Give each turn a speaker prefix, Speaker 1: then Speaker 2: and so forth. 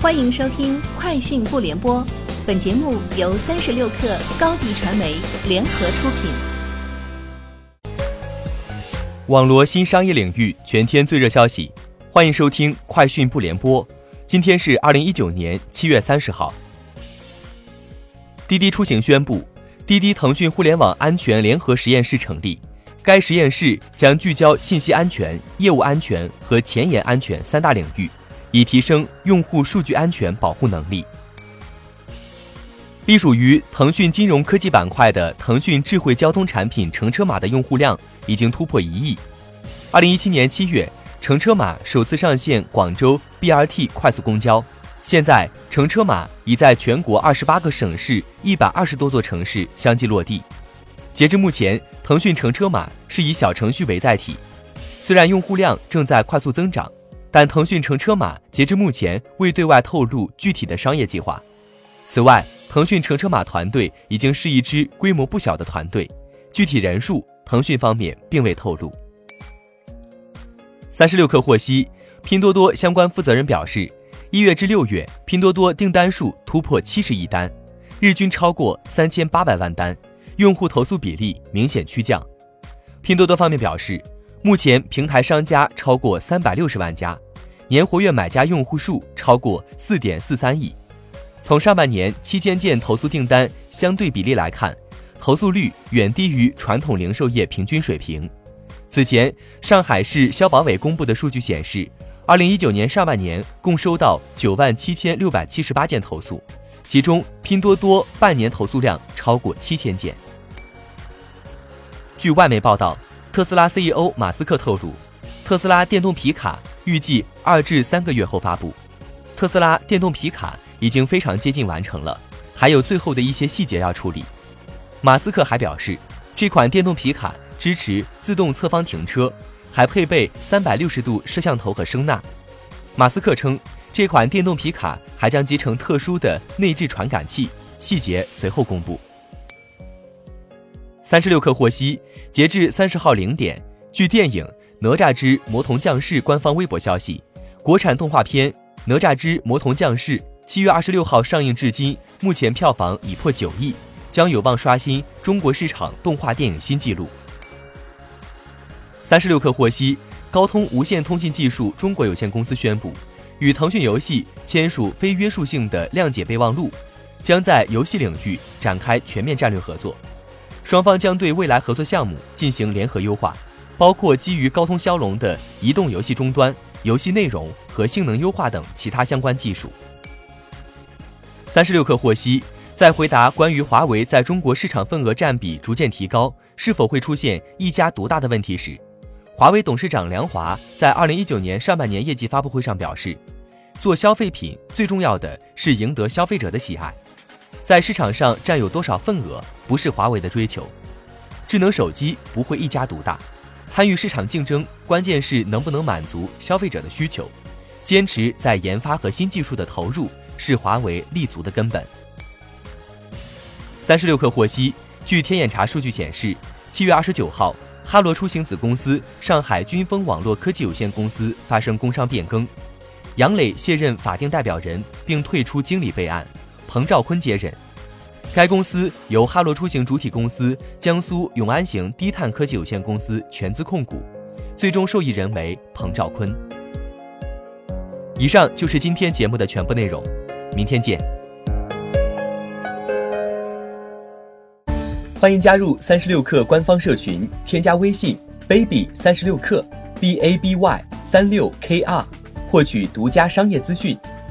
Speaker 1: 欢迎收听《快讯不联播》，本节目由三十六克高低传媒联合出品。
Speaker 2: 网罗新商业领域全天最热消息，欢迎收听《快讯不联播》。今天是二零一九年七月三十号。滴滴出行宣布，滴滴腾讯互联网安全联合实验室成立。该实验室将聚焦信息安全、业务安全和前沿安全三大领域，以提升用户数据安全保护能力。隶属于腾讯金融科技板块的腾讯智慧交通产品乘车码的用户量已经突破一亿。二零一七年七月，乘车码首次上线广州 BRT 快速公交，现在乘车码已在全国二十八个省市、一百二十多座城市相继落地。截至目前，腾讯乘车码是以小程序为载体，虽然用户量正在快速增长，但腾讯乘车码截至目前未对外透露具体的商业计划。此外，腾讯乘车码团队已经是一支规模不小的团队，具体人数腾讯方面并未透露。三十六氪获悉，拼多多相关负责人表示，一月至六月，拼多多订单数突破七十亿单，日均超过三千八百万单。用户投诉比例明显趋降。拼多多方面表示，目前平台商家超过三百六十万家，年活跃买家用户数超过四点四三亿。从上半年七千件投诉订单相对比例来看，投诉率远低于传统零售业平均水平。此前，上海市消保委公布的数据显示，二零一九年上半年共收到九万七千六百七十八件投诉，其中拼多多半年投诉量超过七千件。据外媒报道，特斯拉 CEO 马斯克透露，特斯拉电动皮卡预计二至三个月后发布。特斯拉电动皮卡已经非常接近完成了，还有最后的一些细节要处理。马斯克还表示，这款电动皮卡支持自动侧方停车，还配备三百六十度摄像头和声纳。马斯克称，这款电动皮卡还将集成特殊的内置传感器，细节随后公布。三十六氪获悉，截至三十号零点，据电影《哪吒之魔童降世》官方微博消息，国产动画片《哪吒之魔童降世》七月二十六号上映至今，目前票房已破九亿，将有望刷新中国市场动画电影新纪录。三十六氪获悉，高通无线通信技术中国有限公司宣布，与腾讯游戏签署非约束性的谅解备忘录，将在游戏领域展开全面战略合作。双方将对未来合作项目进行联合优化，包括基于高通骁龙的移动游戏终端、游戏内容和性能优化等其他相关技术。三十六氪获悉，在回答关于华为在中国市场份额占比逐渐提高，是否会出现一家独大的问题时，华为董事长梁华在二零一九年上半年业绩发布会上表示，做消费品最重要的是赢得消费者的喜爱。在市场上占有多少份额，不是华为的追求。智能手机不会一家独大，参与市场竞争，关键是能不能满足消费者的需求。坚持在研发和新技术的投入，是华为立足的根本。三十六氪获悉，据天眼查数据显示，七月二十九号，哈罗出行子公司上海军风网络科技有限公司发生工商变更，杨磊卸任法定代表人，并退出经理备案。彭兆坤接任，该公司由哈罗出行主体公司江苏永安行低碳科技有限公司全资控股，最终受益人为彭兆坤。以上就是今天节目的全部内容，明天见。欢迎加入三十六氪官方社群，添加微信 baby 三十六氪 b a b y 三六 k r，获取独家商业资讯。